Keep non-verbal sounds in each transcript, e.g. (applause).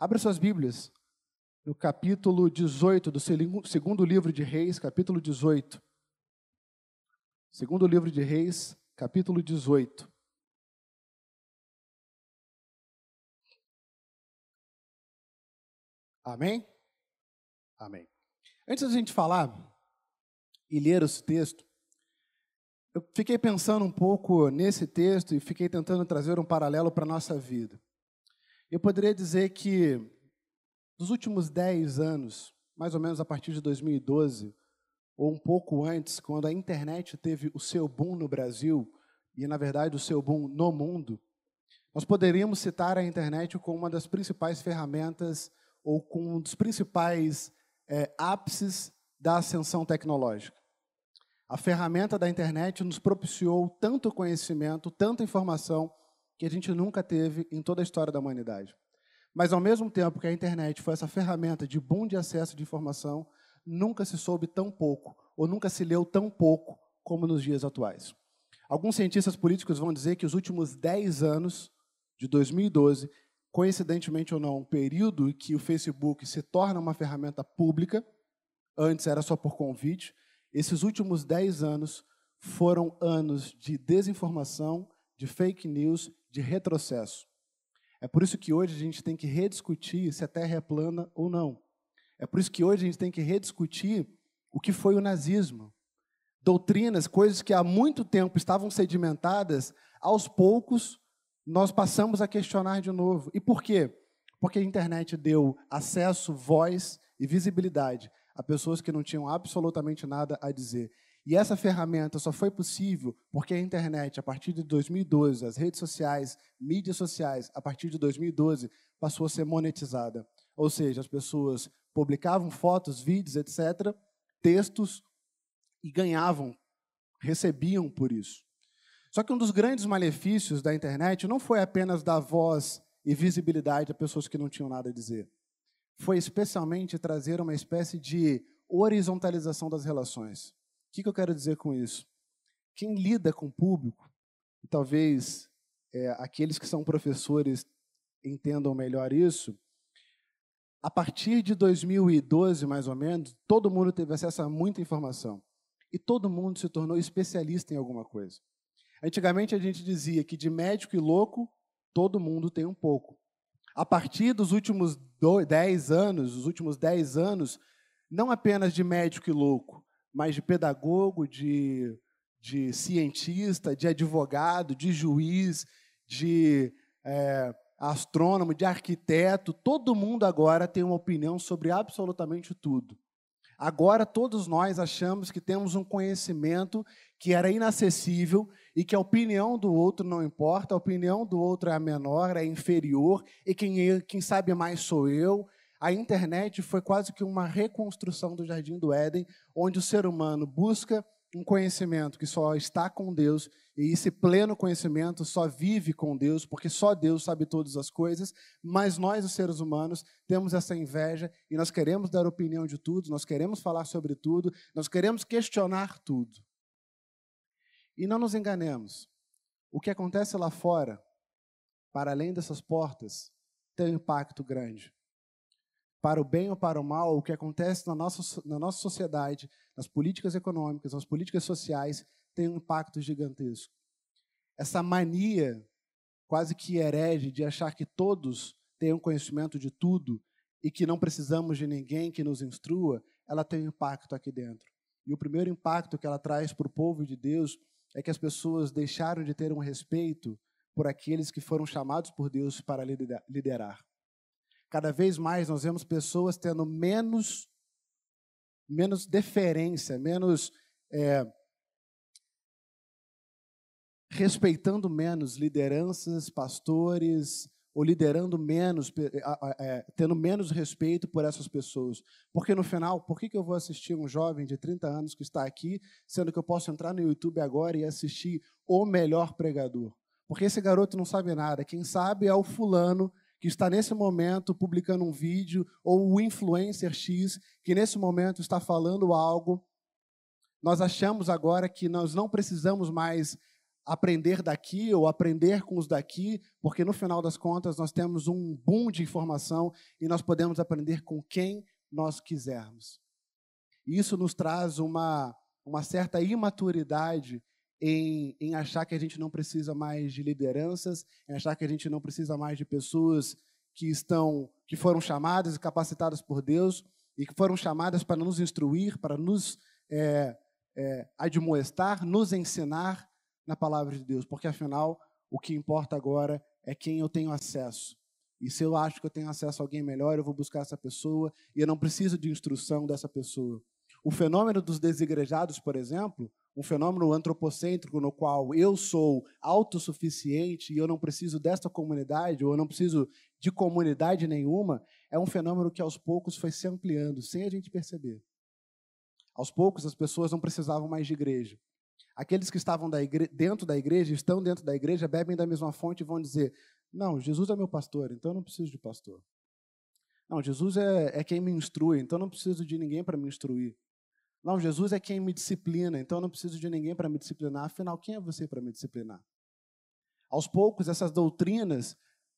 Abra suas Bíblias no capítulo 18 do segundo livro de Reis, capítulo 18. Segundo livro de Reis, capítulo 18. Amém? Amém. Antes da gente falar e ler esse texto, eu fiquei pensando um pouco nesse texto e fiquei tentando trazer um paralelo para a nossa vida. Eu poderia dizer que nos últimos 10 anos, mais ou menos a partir de 2012, ou um pouco antes, quando a internet teve o seu boom no Brasil, e na verdade o seu boom no mundo, nós poderíamos citar a internet como uma das principais ferramentas ou como um dos principais é, ápices da ascensão tecnológica. A ferramenta da internet nos propiciou tanto conhecimento, tanta informação, que a gente nunca teve em toda a história da humanidade. Mas, ao mesmo tempo que a internet foi essa ferramenta de bom de acesso de informação, nunca se soube tão pouco, ou nunca se leu tão pouco como nos dias atuais. Alguns cientistas políticos vão dizer que os últimos 10 anos, de 2012, coincidentemente ou não, um período em que o Facebook se torna uma ferramenta pública, antes era só por convite, esses últimos 10 anos foram anos de desinformação, de fake news de retrocesso. É por isso que hoje a gente tem que rediscutir se a Terra é plana ou não. É por isso que hoje a gente tem que rediscutir o que foi o nazismo. Doutrinas, coisas que há muito tempo estavam sedimentadas, aos poucos nós passamos a questionar de novo. E por quê? Porque a internet deu acesso, voz e visibilidade a pessoas que não tinham absolutamente nada a dizer. E essa ferramenta só foi possível porque a internet, a partir de 2012, as redes sociais, mídias sociais, a partir de 2012, passou a ser monetizada. Ou seja, as pessoas publicavam fotos, vídeos, etc., textos e ganhavam, recebiam por isso. Só que um dos grandes malefícios da internet não foi apenas dar voz e visibilidade a pessoas que não tinham nada a dizer. Foi especialmente trazer uma espécie de horizontalização das relações. O que, que eu quero dizer com isso? Quem lida com o público, e talvez é, aqueles que são professores entendam melhor isso, a partir de 2012, mais ou menos, todo mundo teve acesso a muita informação. E todo mundo se tornou especialista em alguma coisa. Antigamente a gente dizia que de médico e louco, todo mundo tem um pouco. A partir dos últimos 10 anos, os últimos 10 anos, não apenas de médico e louco, mas de pedagogo, de, de cientista, de advogado, de juiz, de é, astrônomo, de arquiteto, todo mundo agora tem uma opinião sobre absolutamente tudo. Agora todos nós achamos que temos um conhecimento que era inacessível e que a opinião do outro não importa, a opinião do outro é a menor, é inferior, e quem, quem sabe mais sou eu, a internet foi quase que uma reconstrução do Jardim do Éden, onde o ser humano busca um conhecimento que só está com Deus, e esse pleno conhecimento só vive com Deus, porque só Deus sabe todas as coisas, mas nós, os seres humanos, temos essa inveja e nós queremos dar opinião de tudo, nós queremos falar sobre tudo, nós queremos questionar tudo. E não nos enganemos, o que acontece lá fora, para além dessas portas, tem um impacto grande para o bem ou para o mal, o que acontece na nossa, na nossa sociedade, nas políticas econômicas, nas políticas sociais, tem um impacto gigantesco. Essa mania quase que herege de achar que todos têm um conhecimento de tudo e que não precisamos de ninguém que nos instrua, ela tem um impacto aqui dentro. E o primeiro impacto que ela traz para o povo de Deus é que as pessoas deixaram de ter um respeito por aqueles que foram chamados por Deus para liderar. Cada vez mais nós vemos pessoas tendo menos, menos deferência, menos é, respeitando menos lideranças, pastores, ou liderando menos, é, tendo menos respeito por essas pessoas. Porque no final, por que, que eu vou assistir um jovem de 30 anos que está aqui, sendo que eu posso entrar no YouTube agora e assistir o melhor pregador? Porque esse garoto não sabe nada. Quem sabe é o fulano que está nesse momento publicando um vídeo, ou o influencer X, que nesse momento está falando algo, nós achamos agora que nós não precisamos mais aprender daqui ou aprender com os daqui, porque no final das contas nós temos um boom de informação e nós podemos aprender com quem nós quisermos. Isso nos traz uma, uma certa imaturidade em, em achar que a gente não precisa mais de lideranças, em achar que a gente não precisa mais de pessoas que estão que foram chamadas e capacitadas por Deus e que foram chamadas para nos instruir, para nos é, é, admoestar, nos ensinar na palavra de Deus, porque afinal o que importa agora é quem eu tenho acesso. E se eu acho que eu tenho acesso a alguém melhor, eu vou buscar essa pessoa e eu não preciso de instrução dessa pessoa. O fenômeno dos desigrejados, por exemplo, um fenômeno antropocêntrico no qual eu sou autossuficiente e eu não preciso desta comunidade, ou eu não preciso de comunidade nenhuma, é um fenômeno que aos poucos foi se ampliando, sem a gente perceber. Aos poucos, as pessoas não precisavam mais de igreja. Aqueles que estavam da igre... dentro da igreja, estão dentro da igreja, bebem da mesma fonte e vão dizer: Não, Jesus é meu pastor, então eu não preciso de pastor. Não, Jesus é, é quem me instrui, então eu não preciso de ninguém para me instruir. Não, Jesus é quem me disciplina, então eu não preciso de ninguém para me disciplinar. Afinal, quem é você para me disciplinar? Aos poucos, essas doutrinas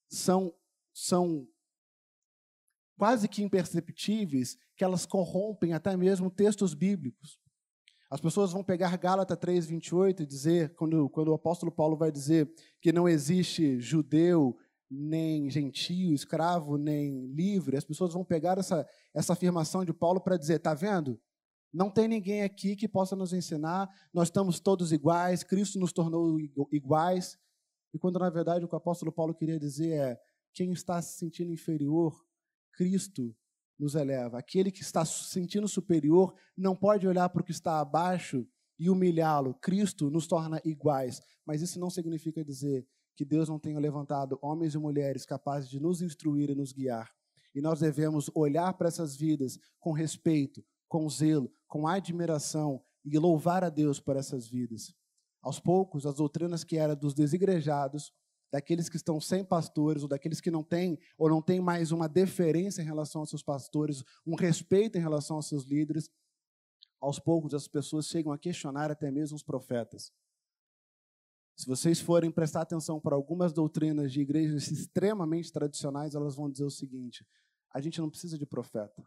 são, são quase que imperceptíveis, que elas corrompem até mesmo textos bíblicos. As pessoas vão pegar Gálatas 3, 28 e dizer, quando, quando o apóstolo Paulo vai dizer que não existe judeu, nem gentio, escravo, nem livre, as pessoas vão pegar essa, essa afirmação de Paulo para dizer: está vendo? Não tem ninguém aqui que possa nos ensinar, nós estamos todos iguais, Cristo nos tornou iguais. E quando na verdade o que o apóstolo Paulo queria dizer é: quem está se sentindo inferior, Cristo nos eleva. Aquele que está se sentindo superior não pode olhar para o que está abaixo e humilhá-lo. Cristo nos torna iguais. Mas isso não significa dizer que Deus não tenha levantado homens e mulheres capazes de nos instruir e nos guiar. E nós devemos olhar para essas vidas com respeito, com zelo, com admiração e louvar a Deus por essas vidas. Aos poucos, as doutrinas que eram dos desigrejados, daqueles que estão sem pastores, ou daqueles que não têm, ou não têm mais uma deferência em relação aos seus pastores, um respeito em relação aos seus líderes, aos poucos as pessoas chegam a questionar até mesmo os profetas. Se vocês forem prestar atenção para algumas doutrinas de igrejas extremamente tradicionais, elas vão dizer o seguinte: a gente não precisa de profeta.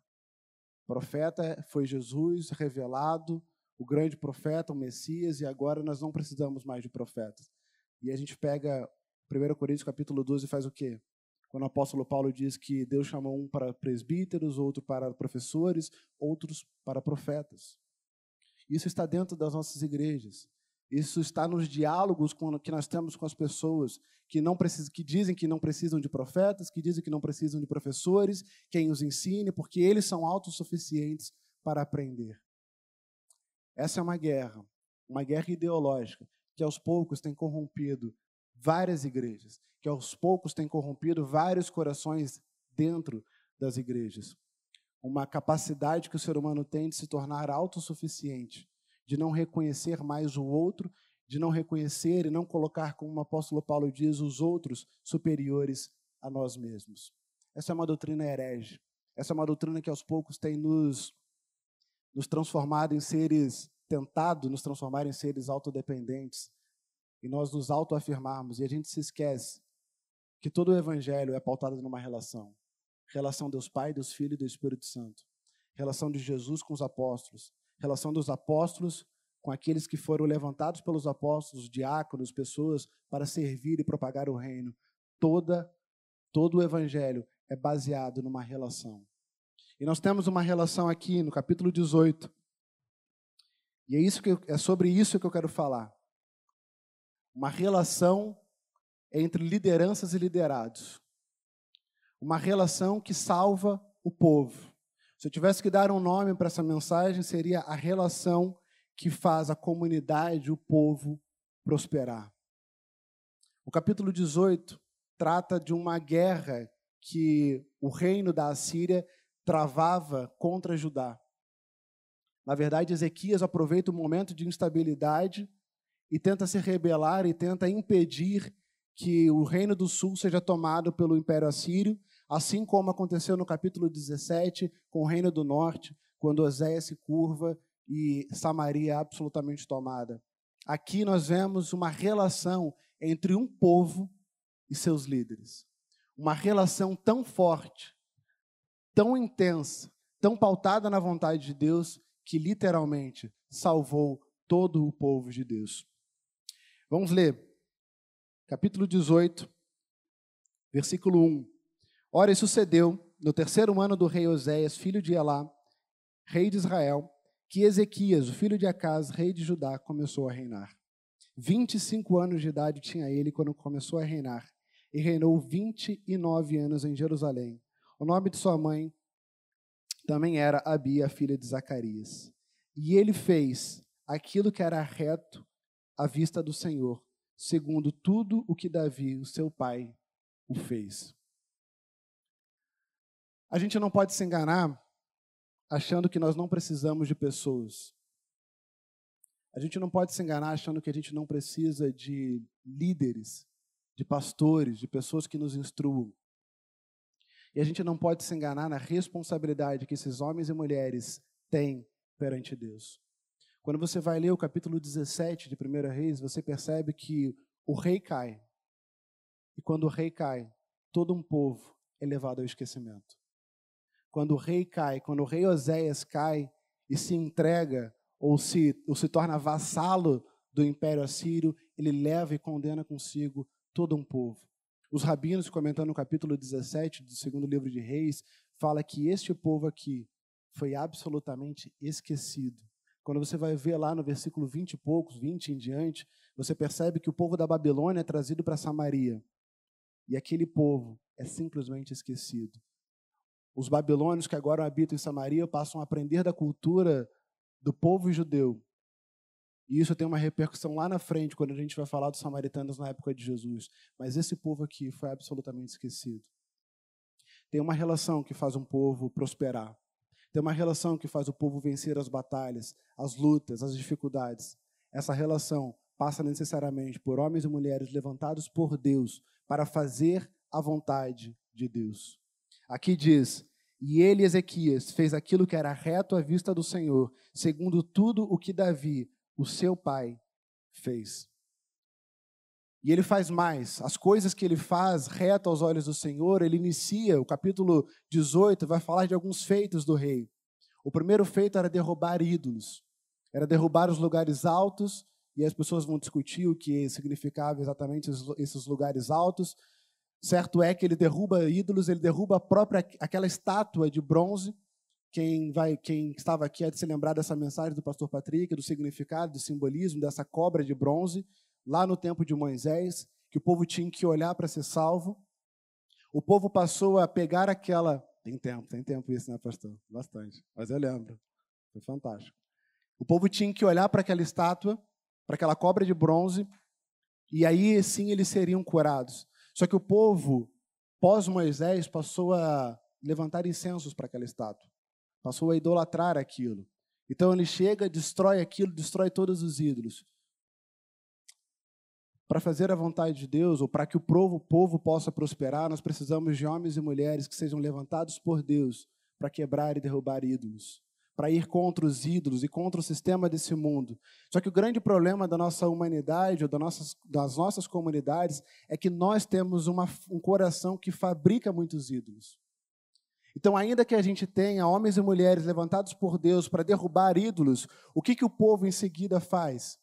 Profeta foi Jesus revelado, o grande profeta, o Messias, e agora nós não precisamos mais de profetas. E a gente pega 1 Coríntios capítulo 12 faz o quê? Quando o apóstolo Paulo diz que Deus chamou um para presbíteros, outro para professores, outros para profetas. Isso está dentro das nossas igrejas. Isso está nos diálogos que nós temos com as pessoas que não precisam, que dizem que não precisam de profetas, que dizem que não precisam de professores, quem os ensine, porque eles são autossuficientes para aprender. Essa é uma guerra, uma guerra ideológica que aos poucos tem corrompido várias igrejas, que aos poucos tem corrompido vários corações dentro das igrejas. Uma capacidade que o ser humano tem de se tornar autossuficiente de não reconhecer mais o outro, de não reconhecer e não colocar, como o apóstolo Paulo diz, os outros superiores a nós mesmos. Essa é uma doutrina herege. Essa é uma doutrina que aos poucos tem nos, nos transformado em seres, tentado nos transformar em seres autodependentes. E nós nos autoafirmarmos. E a gente se esquece que todo o evangelho é pautado numa relação. Relação Deus Pai, Deus Filho e do Espírito Santo. Relação de Jesus com os apóstolos relação dos apóstolos com aqueles que foram levantados pelos apóstolos, diáconos, pessoas para servir e propagar o reino. Toda todo o evangelho é baseado numa relação. E nós temos uma relação aqui no capítulo 18. E é isso que eu, é sobre isso que eu quero falar. Uma relação entre lideranças e liderados. Uma relação que salva o povo. Se eu tivesse que dar um nome para essa mensagem, seria a relação que faz a comunidade, o povo, prosperar. O capítulo 18 trata de uma guerra que o reino da Assíria travava contra Judá. Na verdade, Ezequias aproveita o momento de instabilidade e tenta se rebelar e tenta impedir que o reino do sul seja tomado pelo Império Assírio Assim como aconteceu no capítulo 17 com o Reino do Norte, quando Oséias se curva e Samaria é absolutamente tomada. Aqui nós vemos uma relação entre um povo e seus líderes. Uma relação tão forte, tão intensa, tão pautada na vontade de Deus, que literalmente salvou todo o povo de Deus. Vamos ler, capítulo 18, versículo 1. Ora, e sucedeu, no terceiro ano do rei Oséias, filho de Elá, rei de Israel, que Ezequias, o filho de Acas, rei de Judá, começou a reinar. 25 anos de idade tinha ele quando começou a reinar, e reinou 29 anos em Jerusalém. O nome de sua mãe também era Abia, filha de Zacarias. E ele fez aquilo que era reto à vista do Senhor, segundo tudo o que Davi, o seu pai, o fez. A gente não pode se enganar achando que nós não precisamos de pessoas. A gente não pode se enganar achando que a gente não precisa de líderes, de pastores, de pessoas que nos instruam. E a gente não pode se enganar na responsabilidade que esses homens e mulheres têm perante Deus. Quando você vai ler o capítulo 17 de 1 Reis, você percebe que o rei cai. E quando o rei cai, todo um povo é levado ao esquecimento. Quando o rei cai, quando o rei Oséias cai e se entrega ou se, ou se torna vassalo do império assírio, ele leva e condena consigo todo um povo. Os rabinos, comentando no capítulo 17 do segundo livro de Reis, fala que este povo aqui foi absolutamente esquecido. Quando você vai ver lá no versículo 20 e poucos, 20 em diante, você percebe que o povo da Babilônia é trazido para Samaria. E aquele povo é simplesmente esquecido. Os babilônios que agora habitam em Samaria passam a aprender da cultura do povo judeu. E isso tem uma repercussão lá na frente, quando a gente vai falar dos samaritanos na época de Jesus. Mas esse povo aqui foi absolutamente esquecido. Tem uma relação que faz um povo prosperar. Tem uma relação que faz o povo vencer as batalhas, as lutas, as dificuldades. Essa relação passa necessariamente por homens e mulheres levantados por Deus para fazer a vontade de Deus. Aqui diz: E ele, Ezequias, fez aquilo que era reto à vista do Senhor, segundo tudo o que Davi, o seu pai, fez. E ele faz mais. As coisas que ele faz reto aos olhos do Senhor, ele inicia, o capítulo 18 vai falar de alguns feitos do rei. O primeiro feito era derrubar ídolos. Era derrubar os lugares altos, e as pessoas vão discutir o que significava exatamente esses lugares altos. Certo é que ele derruba ídolos, ele derruba a própria aquela estátua de bronze quem, vai, quem estava aqui há de se lembrar dessa mensagem do pastor Patrick, do significado, do simbolismo dessa cobra de bronze, lá no tempo de Moisés, que o povo tinha que olhar para ser salvo. O povo passou a pegar aquela. Tem tempo, tem tempo isso, né, pastor? Bastante. Mas eu lembro. Foi fantástico. O povo tinha que olhar para aquela estátua, para aquela cobra de bronze, e aí sim eles seriam curados. Só que o povo, pós-Moisés, passou a levantar incensos para aquela estátua passou a idolatrar aquilo. Então ele chega, destrói aquilo, destrói todos os ídolos. Para fazer a vontade de Deus, ou para que o povo, o povo possa prosperar, nós precisamos de homens e mulheres que sejam levantados por Deus para quebrar e derrubar ídolos, para ir contra os ídolos e contra o sistema desse mundo. Só que o grande problema da nossa humanidade, ou das nossas, comunidades, é que nós temos uma, um coração que fabrica muitos ídolos. Então, ainda que a gente tenha homens e mulheres levantados por Deus para derrubar ídolos, o que, que o povo em seguida faz?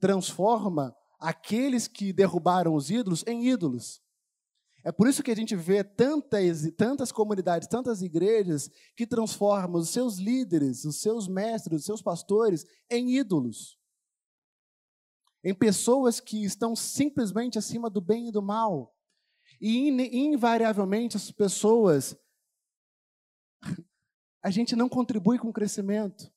Transforma aqueles que derrubaram os ídolos em ídolos. É por isso que a gente vê tantas, tantas comunidades, tantas igrejas que transformam os seus líderes, os seus mestres, os seus pastores em ídolos. Em pessoas que estão simplesmente acima do bem e do mal. E invariavelmente as pessoas a gente não contribui com o crescimento.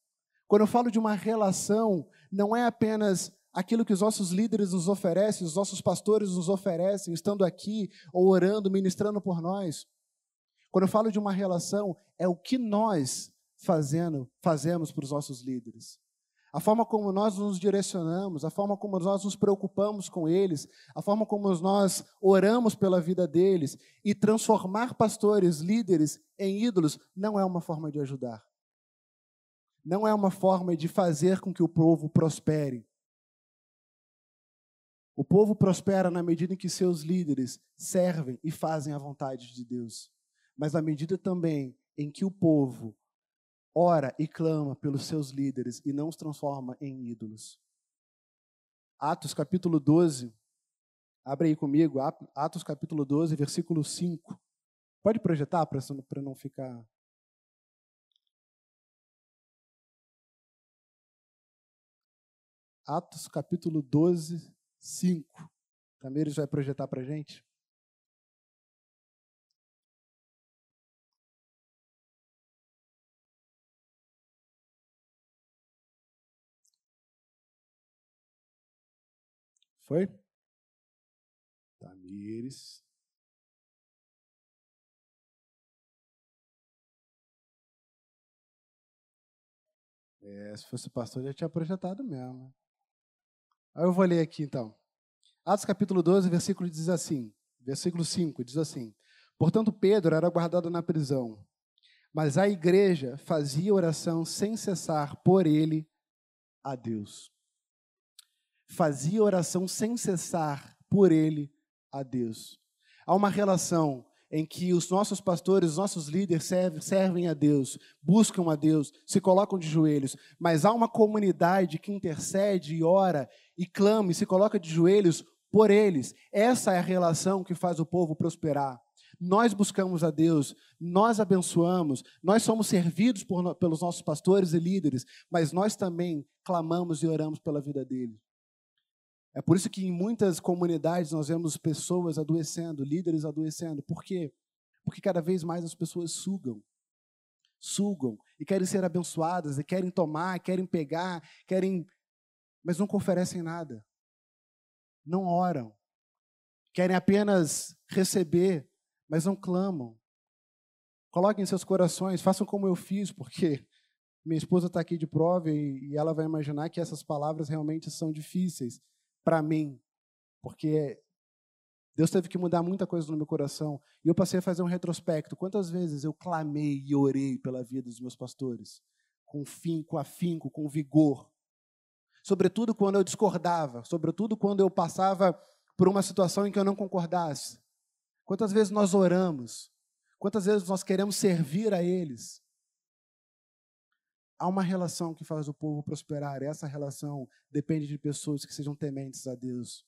Quando eu falo de uma relação, não é apenas aquilo que os nossos líderes nos oferecem, os nossos pastores nos oferecem, estando aqui ou orando, ministrando por nós. Quando eu falo de uma relação, é o que nós fazendo, fazemos para os nossos líderes a forma como nós nos direcionamos, a forma como nós nos preocupamos com eles, a forma como nós oramos pela vida deles e transformar pastores, líderes em ídolos não é uma forma de ajudar. Não é uma forma de fazer com que o povo prospere. O povo prospera na medida em que seus líderes servem e fazem a vontade de Deus, mas na medida também em que o povo ora e clama pelos seus líderes e não os transforma em ídolos. Atos capítulo 12, abre aí comigo, Atos capítulo 12, versículo 5. Pode projetar para não ficar. Atos capítulo 12, 5. Tamires vai projetar para a gente? Foi? Tamires. É, se fosse pastor, já tinha projetado mesmo. Aí eu vou ler aqui então. Atos capítulo 12, versículo diz assim, versículo 5, diz assim: Portanto, Pedro era guardado na prisão, mas a igreja fazia oração sem cessar por ele a Deus. Fazia oração sem cessar por ele a Deus. Há uma relação em que os nossos pastores, os nossos líderes servem, servem a Deus, buscam a Deus, se colocam de joelhos, mas há uma comunidade que intercede e ora e clama e se coloca de joelhos por eles. Essa é a relação que faz o povo prosperar. Nós buscamos a Deus, nós abençoamos, nós somos servidos por, pelos nossos pastores e líderes, mas nós também clamamos e oramos pela vida deles. É por isso que em muitas comunidades nós vemos pessoas adoecendo, líderes adoecendo. Por quê? Porque cada vez mais as pessoas sugam. Sugam e querem ser abençoadas, e querem tomar, querem pegar, querem. Mas nunca oferecem nada. Não oram. Querem apenas receber, mas não clamam. Coloquem em seus corações, façam como eu fiz, porque (laughs) minha esposa está aqui de prova e, e ela vai imaginar que essas palavras realmente são difíceis para mim, porque Deus teve que mudar muita coisa no meu coração. E eu passei a fazer um retrospecto. Quantas vezes eu clamei e orei pela vida dos meus pastores? Com fim, com afinco, com vigor. Sobretudo quando eu discordava, sobretudo quando eu passava por uma situação em que eu não concordasse. Quantas vezes nós oramos? Quantas vezes nós queremos servir a eles? Há uma relação que faz o povo prosperar. Essa relação depende de pessoas que sejam tementes a Deus.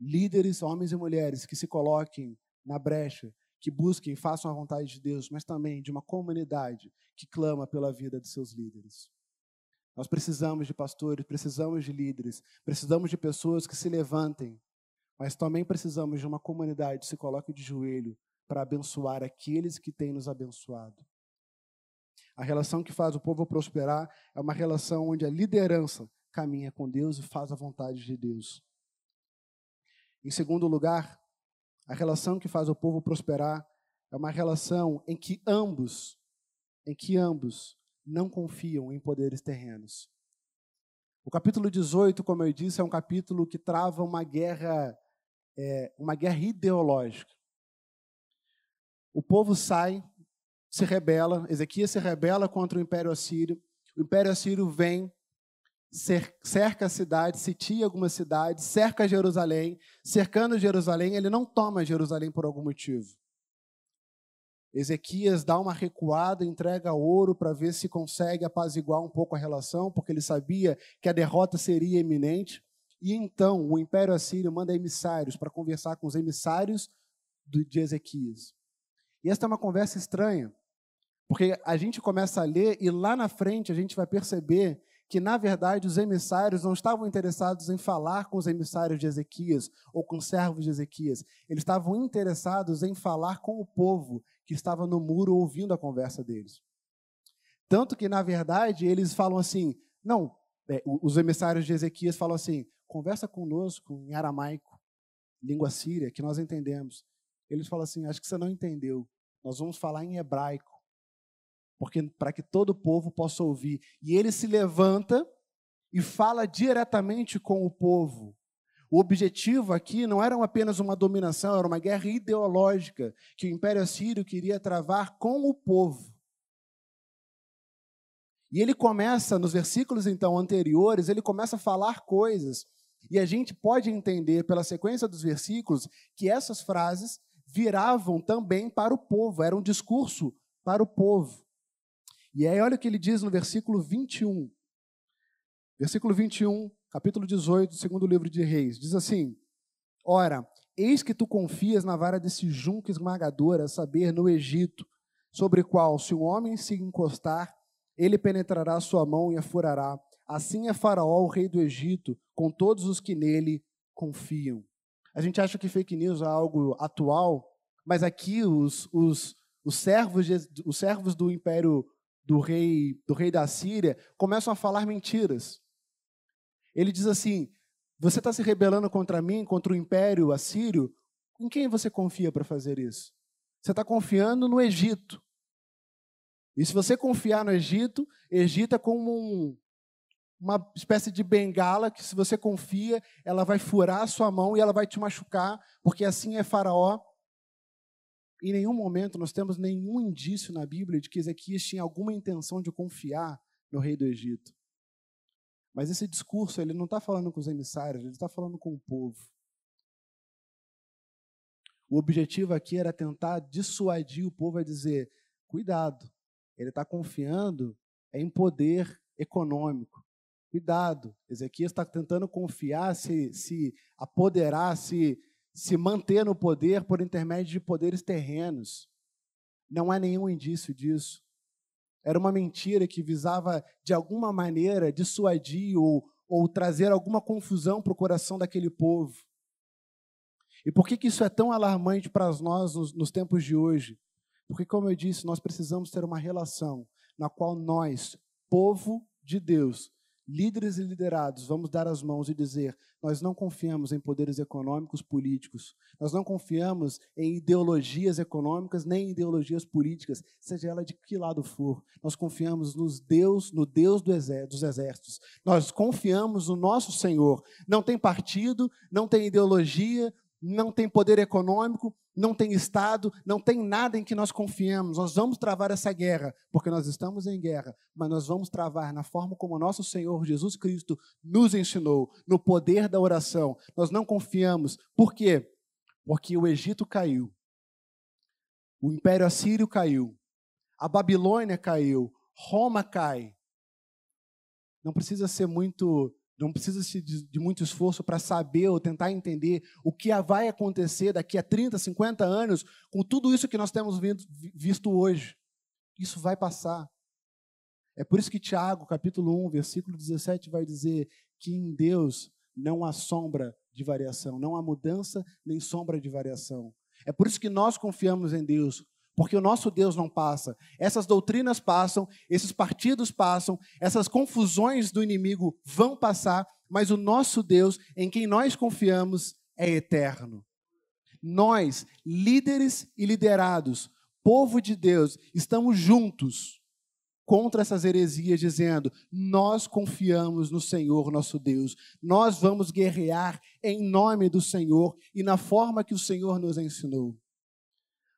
Líderes, homens e mulheres, que se coloquem na brecha, que busquem, façam a vontade de Deus, mas também de uma comunidade que clama pela vida de seus líderes. Nós precisamos de pastores, precisamos de líderes, precisamos de pessoas que se levantem, mas também precisamos de uma comunidade que se coloque de joelho para abençoar aqueles que têm nos abençoado. A relação que faz o povo prosperar é uma relação onde a liderança caminha com Deus e faz a vontade de Deus. Em segundo lugar, a relação que faz o povo prosperar é uma relação em que ambos, em que ambos não confiam em poderes terrenos. O capítulo 18, como eu disse, é um capítulo que trava uma guerra, é, uma guerra ideológica. O povo sai se rebela, Ezequias se rebela contra o Império Assírio. O Império Assírio vem, cerca a cidade, sitia algumas cidades, cerca Jerusalém. Cercando Jerusalém, ele não toma Jerusalém por algum motivo. Ezequias dá uma recuada, entrega ouro para ver se consegue apaziguar um pouco a relação, porque ele sabia que a derrota seria iminente. E então o Império Assírio manda emissários para conversar com os emissários de Ezequias. E esta é uma conversa estranha, porque a gente começa a ler e lá na frente a gente vai perceber que, na verdade, os emissários não estavam interessados em falar com os emissários de Ezequias ou com os servos de Ezequias. Eles estavam interessados em falar com o povo que estava no muro ouvindo a conversa deles. Tanto que, na verdade, eles falam assim: não, é, os emissários de Ezequias falam assim: conversa conosco em aramaico, língua síria, que nós entendemos. Eles falam assim: acho que você não entendeu. Nós vamos falar em hebraico porque para que todo o povo possa ouvir. E ele se levanta e fala diretamente com o povo. O objetivo aqui não era apenas uma dominação, era uma guerra ideológica que o Império Assírio queria travar com o povo. E ele começa, nos versículos então anteriores, ele começa a falar coisas. E a gente pode entender pela sequência dos versículos que essas frases viravam também para o povo, era um discurso para o povo. E aí, olha o que ele diz no versículo 21. Versículo 21, capítulo 18 do segundo livro de Reis. Diz assim: Ora, eis que tu confias na vara desse junco esmagador, a saber, no Egito, sobre qual, se um homem se encostar, ele penetrará a sua mão e a furará. Assim é Faraó, o rei do Egito, com todos os que nele confiam. A gente acha que fake news é algo atual, mas aqui os, os, os, servos, de, os servos do império do rei, do rei da Síria começam a falar mentiras. Ele diz assim: Você está se rebelando contra mim, contra o império assírio? Em quem você confia para fazer isso? Você está confiando no Egito. E se você confiar no Egito, Egito é como um, uma espécie de bengala que, se você confia, ela vai furar a sua mão e ela vai te machucar, porque assim é Faraó. Em nenhum momento nós temos nenhum indício na Bíblia de que Ezequias tinha alguma intenção de confiar no rei do Egito. Mas esse discurso, ele não está falando com os emissários, ele está falando com o povo. O objetivo aqui era tentar dissuadir o povo a dizer: cuidado, ele está confiando em poder econômico. Cuidado, Ezequias está tentando confiar, se, se apoderar, se, se manter no poder por intermédio de poderes terrenos. Não há nenhum indício disso. Era uma mentira que visava, de alguma maneira, dissuadir ou, ou trazer alguma confusão para o coração daquele povo. E por que, que isso é tão alarmante para nós nos, nos tempos de hoje? Porque, como eu disse, nós precisamos ter uma relação na qual nós, povo de Deus, líderes e liderados, vamos dar as mãos e dizer: nós não confiamos em poderes econômicos políticos, nós não confiamos em ideologias econômicas nem em ideologias políticas, seja ela de que lado for. Nós confiamos nos Deus, no Deus dos exércitos. Nós confiamos no nosso Senhor. Não tem partido, não tem ideologia, não tem poder econômico, não tem Estado, não tem nada em que nós confiemos. Nós vamos travar essa guerra, porque nós estamos em guerra, mas nós vamos travar na forma como nosso Senhor Jesus Cristo nos ensinou, no poder da oração. Nós não confiamos. Por quê? Porque o Egito caiu, o Império Assírio caiu, a Babilônia caiu, Roma cai. Não precisa ser muito não precisa de, muito esforço para saber ou tentar entender o que vai acontecer daqui a 30, 50 anos com tudo isso que nós temos visto hoje. Isso vai passar. É por isso que Tiago, capítulo 1, versículo 17, vai dizer que em Deus não há sombra de variação, não há mudança nem sombra de variação. É por isso que nós confiamos em Deus, porque o nosso Deus não passa. Essas doutrinas passam, esses partidos passam, essas confusões do inimigo vão passar, mas o nosso Deus, em quem nós confiamos, é eterno. Nós, líderes e liderados, povo de Deus, estamos juntos contra essas heresias, dizendo: Nós confiamos no Senhor nosso Deus, nós vamos guerrear em nome do Senhor e na forma que o Senhor nos ensinou.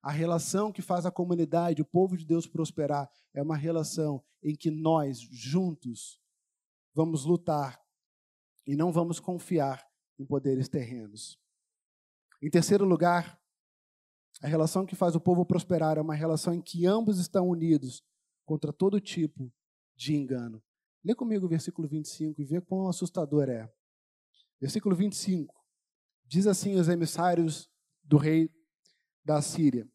A relação que faz a comunidade, o povo de Deus prosperar, é uma relação em que nós, juntos, vamos lutar e não vamos confiar em poderes terrenos. Em terceiro lugar, a relação que faz o povo prosperar é uma relação em que ambos estão unidos contra todo tipo de engano. Lê comigo o versículo 25 e vê quão assustador é. Versículo 25. Diz assim os emissários do rei da Síria.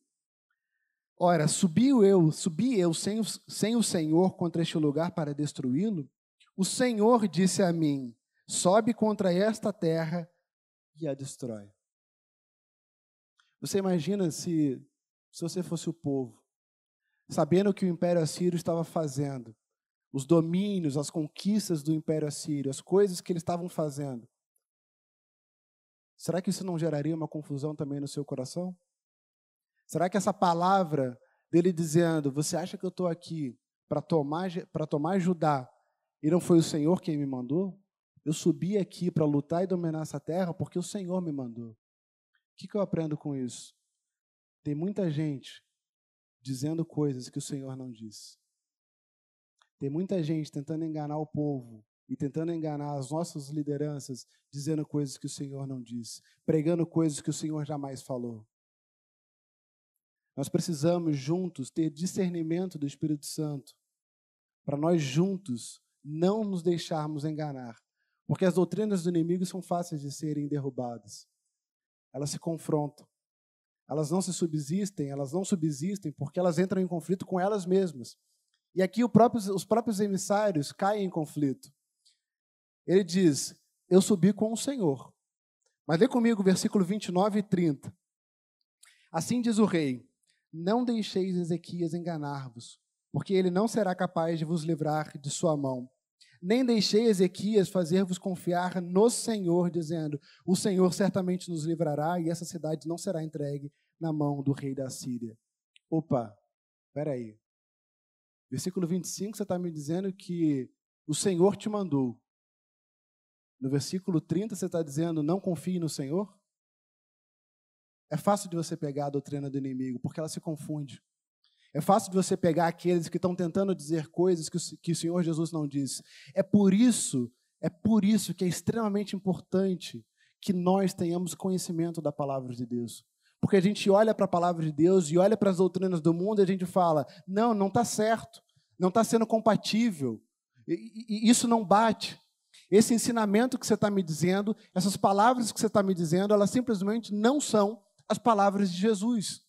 Ora, subiu eu, subi eu sem, sem o Senhor contra este lugar para destruí-lo? O Senhor disse a mim: sobe contra esta terra e a destrói. Você imagina se, se você fosse o povo, sabendo o que o Império Assírio estava fazendo, os domínios, as conquistas do Império Assírio, as coisas que eles estavam fazendo. Será que isso não geraria uma confusão também no seu coração? Será que essa palavra dele dizendo, você acha que eu estou aqui para tomar, tomar Judá e não foi o Senhor quem me mandou? Eu subi aqui para lutar e dominar essa terra porque o Senhor me mandou. O que, que eu aprendo com isso? Tem muita gente dizendo coisas que o Senhor não disse. Tem muita gente tentando enganar o povo e tentando enganar as nossas lideranças, dizendo coisas que o Senhor não disse, pregando coisas que o Senhor jamais falou. Nós precisamos juntos ter discernimento do Espírito Santo, para nós juntos não nos deixarmos enganar, porque as doutrinas do inimigo são fáceis de serem derrubadas. Elas se confrontam. Elas não se subsistem, elas não subsistem porque elas entram em conflito com elas mesmas. E aqui próprio, os próprios emissários caem em conflito. Ele diz: Eu subi com o Senhor. Mas lê comigo versículo 29 e 30. Assim diz o rei: Não deixeis Ezequias enganar-vos, porque ele não será capaz de vos livrar de sua mão. Nem deixei Ezequias fazer-vos confiar no Senhor, dizendo: O Senhor certamente nos livrará e essa cidade não será entregue na mão do rei da Síria. Opa, peraí. Versículo 25, você está me dizendo que o Senhor te mandou. No versículo 30, você está dizendo: não confie no Senhor? É fácil de você pegar a doutrina do inimigo, porque ela se confunde. É fácil de você pegar aqueles que estão tentando dizer coisas que o, que o Senhor Jesus não disse. É por isso, é por isso que é extremamente importante que nós tenhamos conhecimento da palavra de Deus. Porque a gente olha para a palavra de Deus e olha para as doutrinas do mundo e a gente fala: não, não está certo, não está sendo compatível, e, e, isso não bate. Esse ensinamento que você está me dizendo, essas palavras que você está me dizendo, elas simplesmente não são as palavras de Jesus.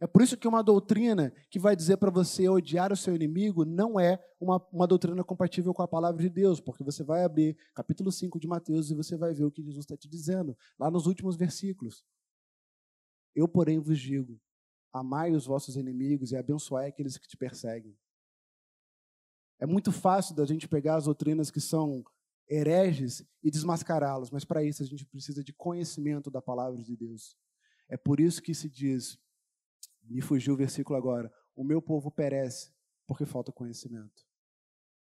É por isso que uma doutrina que vai dizer para você odiar o seu inimigo não é uma, uma doutrina compatível com a palavra de Deus, porque você vai abrir capítulo 5 de Mateus e você vai ver o que Jesus está te dizendo, lá nos últimos versículos. Eu, porém, vos digo: amai os vossos inimigos e abençoai aqueles que te perseguem. É muito fácil da gente pegar as doutrinas que são hereges e desmascará-las, mas para isso a gente precisa de conhecimento da palavra de Deus. É por isso que se diz, me fugiu o versículo agora, o meu povo perece porque falta conhecimento.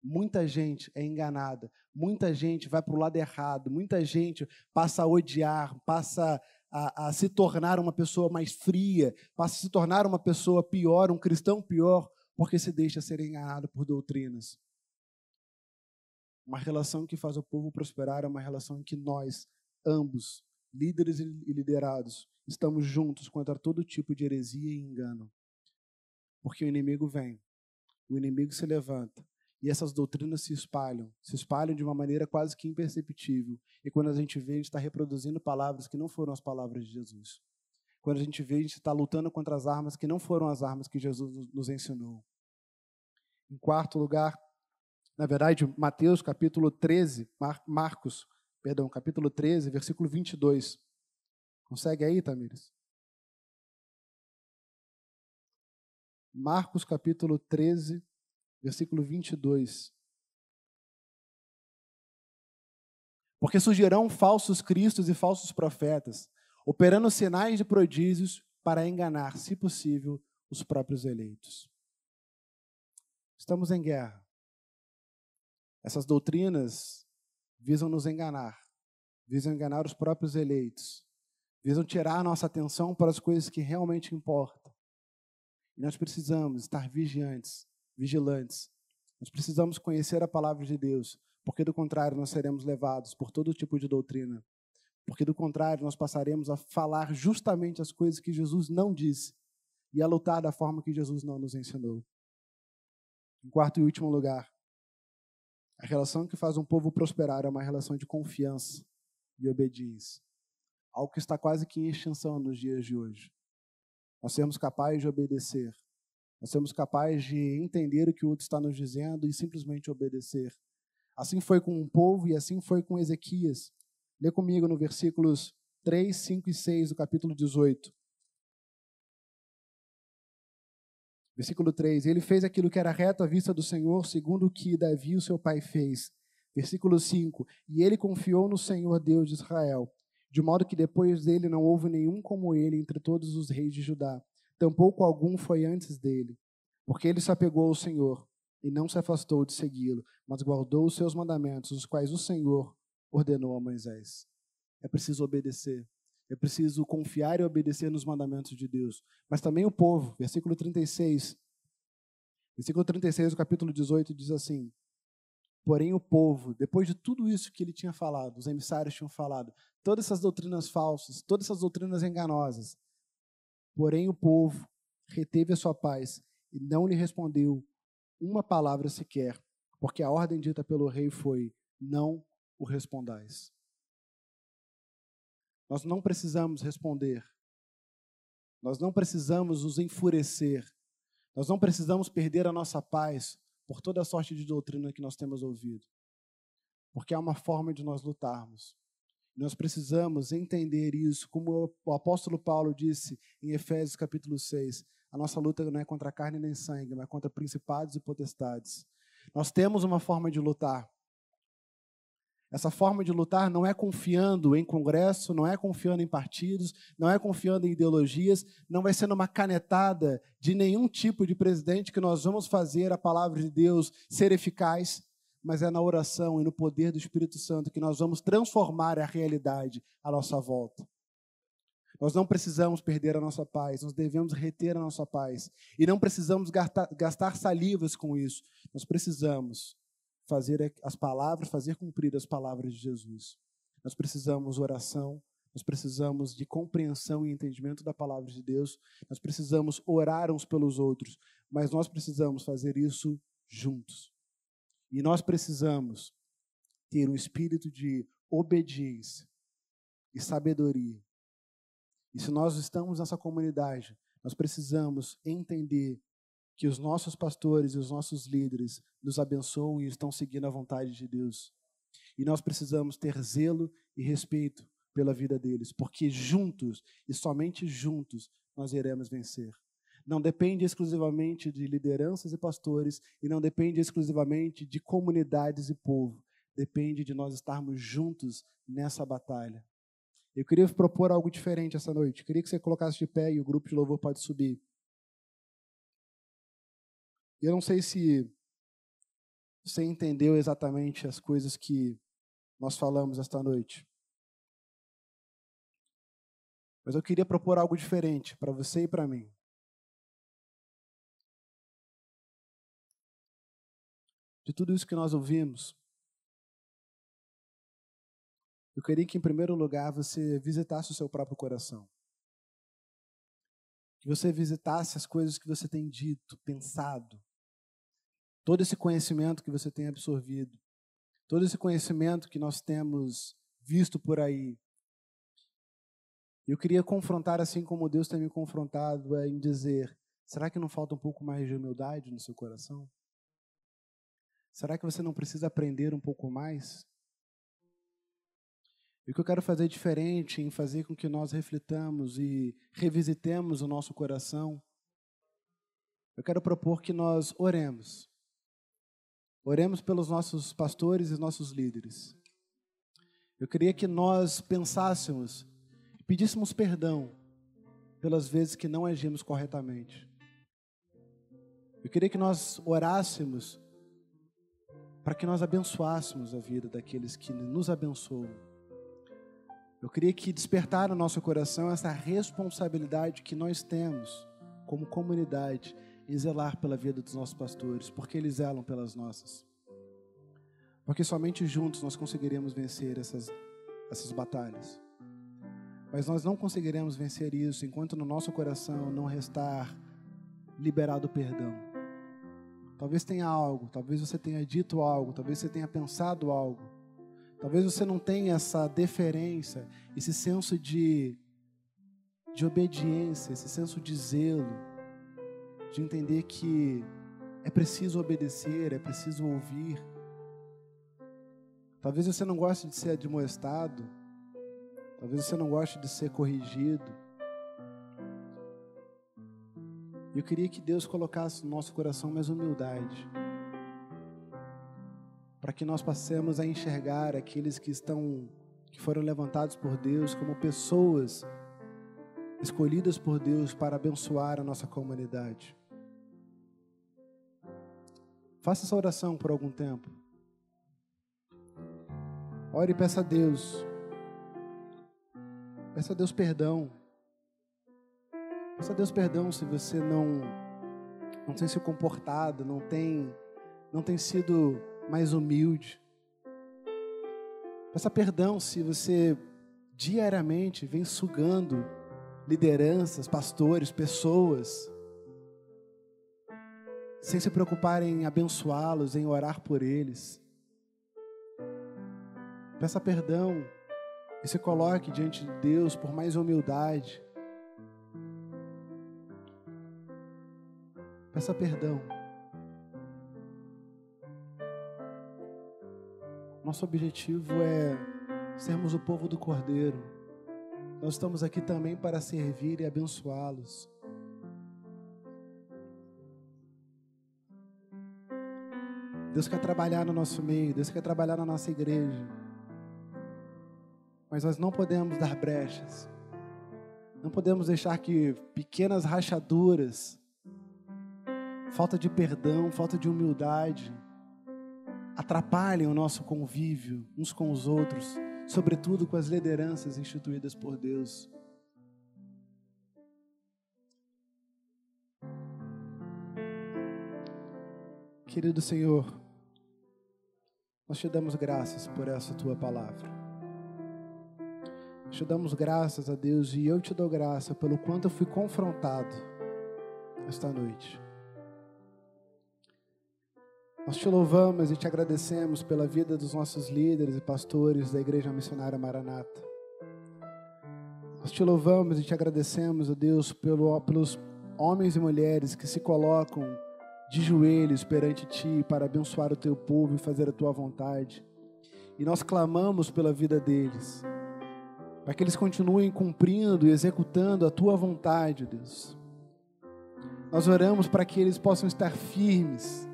Muita gente é enganada, muita gente vai para o lado errado, muita gente passa a odiar, passa a, a, se tornar uma pessoa mais fria, passa a se tornar uma pessoa pior, um cristão pior, porque se deixa ser enganado por doutrinas. Uma relação que faz o povo prosperar é uma relação em que nós, ambos, líderes e liderados, estamos juntos contra todo tipo de heresia e engano. Porque o inimigo vem, o inimigo se levanta, e essas doutrinas se espalham, se espalham de uma maneira quase que imperceptível. E quando a gente vê, a gente está reproduzindo palavras que não foram as palavras de Jesus. Quando a gente vê, a gente está lutando contra as armas que não foram as armas que Jesus nos ensinou. Em quarto lugar, na verdade, Mateus capítulo 13, Mar Marcos, perdão, capítulo 13, versículo 22. Consegue aí, Tamires? Marcos capítulo 13, versículo 22. Porque surgirão falsos cristos e falsos profetas, operando sinais de prodígios para enganar, se possível, os próprios eleitos. Estamos em guerra. Essas doutrinas visam nos enganar, visam enganar os próprios eleitos, visam tirar nossa atenção para as coisas que realmente importam. E nós precisamos estar vigiantes, vigilantes. Nós precisamos conhecer a palavra de Deus, porque do contrário nós seremos levados por todo tipo de doutrina. Porque do contrário nós passaremos a falar justamente as coisas que Jesus não disse e a lutar da forma que Jesus não nos ensinou. Em quarto e último lugar, a relação que faz um povo prosperar é uma relação de confiança e obediência. Algo que está quase que em extinção nos dias de hoje. Nós sermos capazes de obedecer nós somos capazes de entender o que o outro está nos dizendo e simplesmente obedecer. Assim foi com o povo e assim foi com Ezequias. Lê comigo no versículos 3, 5 e 6 do capítulo 18. Versículo 3: Ele fez aquilo que era reto à vista do Senhor, segundo o que Davi, o seu pai, fez. Versículo 5: E ele confiou no Senhor Deus de Israel, de modo que depois dele não houve nenhum como ele entre todos os reis de Judá tampouco algum foi antes dele, porque ele se apegou ao Senhor e não se afastou de segui-lo, mas guardou os seus mandamentos, os quais o Senhor ordenou a Moisés. É preciso obedecer. É preciso confiar e obedecer nos mandamentos de Deus. Mas também o povo, versículo 36. Versículo 36 do capítulo 18 diz assim: Porém, o povo, depois de tudo isso que ele tinha falado, os emissários tinham falado, todas essas doutrinas falsas, todas essas doutrinas enganosas, porém o povo reteve a sua paz e não lhe respondeu uma palavra sequer, porque a ordem dita pelo rei foi: não o respondais. Nós não precisamos responder. Nós não precisamos nos enfurecer. Nós não precisamos perder a nossa paz por toda a sorte de doutrina que nós temos ouvido. Porque há uma forma de nós lutarmos. Nós precisamos entender isso, como o apóstolo Paulo disse em Efésios capítulo 6, a nossa luta não é contra carne nem sangue, mas contra principados e potestades. Nós temos uma forma de lutar. Essa forma de lutar não é confiando em congresso, não é confiando em partidos, não é confiando em ideologias, não vai ser numa canetada de nenhum tipo de presidente que nós vamos fazer a palavra de Deus ser eficaz, mas é na oração e no poder do Espírito Santo que nós vamos transformar a realidade à nossa volta. Nós não precisamos perder a nossa paz, nós devemos reter a nossa paz. E não precisamos gastar, gastar salivas com isso. Nós precisamos fazer as palavras, fazer cumprir as palavras de Jesus. Nós precisamos oração, nós precisamos de compreensão e entendimento da palavra de Deus, nós precisamos orar uns pelos outros, mas nós precisamos fazer isso juntos. E nós precisamos ter um espírito de obediência e sabedoria. E se nós estamos nessa comunidade, nós precisamos entender que os nossos pastores e os nossos líderes nos abençoam e estão seguindo a vontade de Deus. E nós precisamos ter zelo e respeito pela vida deles, porque juntos e somente juntos nós iremos vencer. Não depende exclusivamente de lideranças e pastores e não depende exclusivamente de comunidades e povo. Depende de nós estarmos juntos nessa batalha. Eu queria propor algo diferente essa noite. Eu queria que você colocasse de pé e o grupo de louvor pode subir. Eu não sei se você entendeu exatamente as coisas que nós falamos esta noite. Mas eu queria propor algo diferente para você e para mim. De tudo isso que nós ouvimos, eu queria que, em primeiro lugar, você visitasse o seu próprio coração. Que você visitasse as coisas que você tem dito, pensado, todo esse conhecimento que você tem absorvido, todo esse conhecimento que nós temos visto por aí. Eu queria confrontar, assim como Deus tem me confrontado, é, em dizer: será que não falta um pouco mais de humildade no seu coração? Será que você não precisa aprender um pouco mais? E o que eu quero fazer diferente em fazer com que nós reflitamos e revisitemos o nosso coração, eu quero propor que nós oremos Oremos pelos nossos pastores e nossos líderes. Eu queria que nós pensássemos e pedíssemos perdão pelas vezes que não agimos corretamente. Eu queria que nós orássemos para que nós abençoássemos a vida daqueles que nos abençoam. Eu queria que despertar no nosso coração essa responsabilidade que nós temos como comunidade em zelar pela vida dos nossos pastores, porque eles zelam pelas nossas. Porque somente juntos nós conseguiremos vencer essas, essas batalhas. Mas nós não conseguiremos vencer isso enquanto no nosso coração não restar liberado o perdão. Talvez tenha algo, talvez você tenha dito algo, talvez você tenha pensado algo. Talvez você não tenha essa deferência, esse senso de, de obediência, esse senso de zelo de entender que é preciso obedecer, é preciso ouvir. Talvez você não goste de ser admoestado, talvez você não goste de ser corrigido. Eu queria que Deus colocasse no nosso coração mais humildade, para que nós passemos a enxergar aqueles que estão, que foram levantados por Deus como pessoas escolhidas por Deus para abençoar a nossa comunidade. Faça essa oração por algum tempo. Ore e peça a Deus. Peça a Deus perdão. Peça a Deus perdão se você não não tem se comportado, não tem não tem sido mais humilde. Peça perdão se você diariamente vem sugando lideranças, pastores, pessoas, sem se preocupar em abençoá-los, em orar por eles. Peça perdão e se coloque diante de Deus por mais humildade. Peça perdão. Nosso objetivo é sermos o povo do Cordeiro. Nós estamos aqui também para servir e abençoá-los. Deus quer trabalhar no nosso meio, Deus quer trabalhar na nossa igreja. Mas nós não podemos dar brechas. Não podemos deixar que pequenas rachaduras, falta de perdão, falta de humildade, atrapalhem o nosso convívio uns com os outros, sobretudo com as lideranças instituídas por Deus. Querido Senhor, nós te damos graças por essa tua palavra. Nós te damos graças a Deus e eu te dou graça pelo quanto eu fui confrontado esta noite. Nós te louvamos e te agradecemos pela vida dos nossos líderes e pastores da Igreja Missionária Maranata. Nós te louvamos e te agradecemos, ó Deus, pelo, pelos homens e mulheres que se colocam de joelhos perante Ti para abençoar o Teu povo e fazer a Tua vontade. E nós clamamos pela vida deles, para que eles continuem cumprindo e executando a Tua vontade, Deus. Nós oramos para que eles possam estar firmes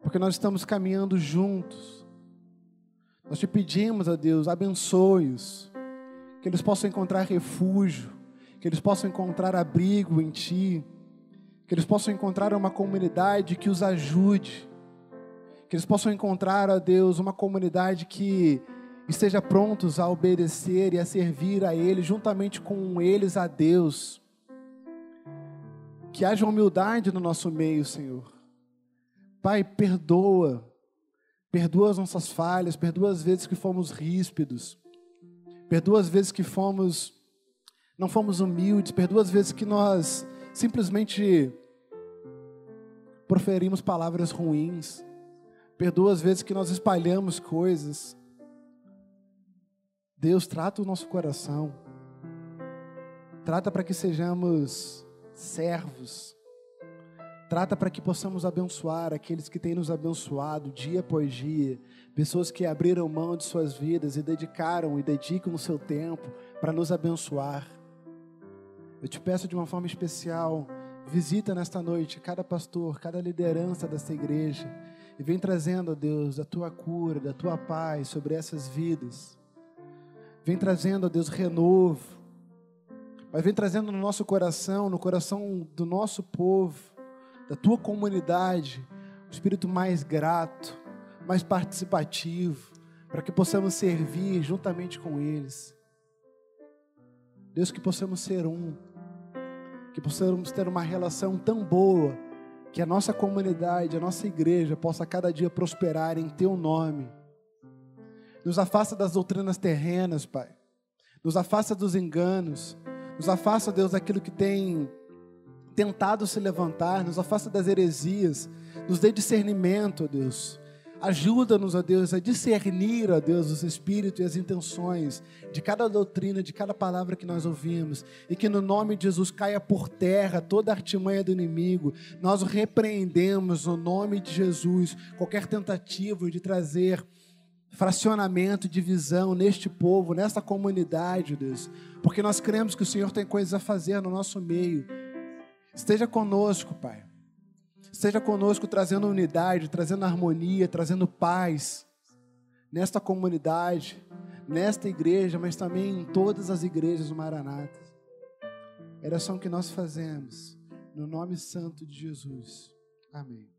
porque nós estamos caminhando juntos. Nós te pedimos a Deus, abençoe-os, que eles possam encontrar refúgio, que eles possam encontrar abrigo em Ti, que eles possam encontrar uma comunidade que os ajude, que eles possam encontrar, a Deus, uma comunidade que esteja prontos a obedecer e a servir a Ele, juntamente com eles a Deus. Que haja humildade no nosso meio, Senhor. Pai, perdoa. Perdoa as nossas falhas, perdoa as vezes que fomos ríspidos. Perdoa as vezes que fomos não fomos humildes, perdoa as vezes que nós simplesmente proferimos palavras ruins. Perdoa as vezes que nós espalhamos coisas. Deus trata o nosso coração. Trata para que sejamos servos Trata para que possamos abençoar aqueles que têm nos abençoado dia após dia, pessoas que abriram mão de suas vidas e dedicaram e dedicam o seu tempo para nos abençoar. Eu te peço de uma forma especial, visita nesta noite cada pastor, cada liderança dessa igreja e vem trazendo, a Deus, a tua cura, da tua paz sobre essas vidas. Vem trazendo, a Deus, renovo. Mas vem trazendo no nosso coração, no coração do nosso povo, da tua comunidade, um espírito mais grato, mais participativo, para que possamos servir juntamente com eles. Deus, que possamos ser um, que possamos ter uma relação tão boa, que a nossa comunidade, a nossa igreja possa cada dia prosperar em Teu nome. Nos afasta das doutrinas terrenas, Pai. Nos afasta dos enganos. Nos afasta, Deus, daquilo que tem tentado se levantar, nos afasta das heresias, nos dê discernimento, Deus. Ajuda-nos, ó Deus, a discernir, ó Deus, os espíritos e as intenções de cada doutrina, de cada palavra que nós ouvimos, e que no nome de Jesus caia por terra toda a artimanha do inimigo. Nós repreendemos no nome de Jesus qualquer tentativa de trazer fracionamento, divisão neste povo, nesta comunidade, Deus, porque nós cremos que o Senhor tem coisas a fazer no nosso meio Esteja conosco, Pai. Esteja conosco trazendo unidade, trazendo harmonia, trazendo paz nesta comunidade, nesta igreja, mas também em todas as igrejas do Maranata. Era só o que nós fazemos, no nome santo de Jesus. Amém.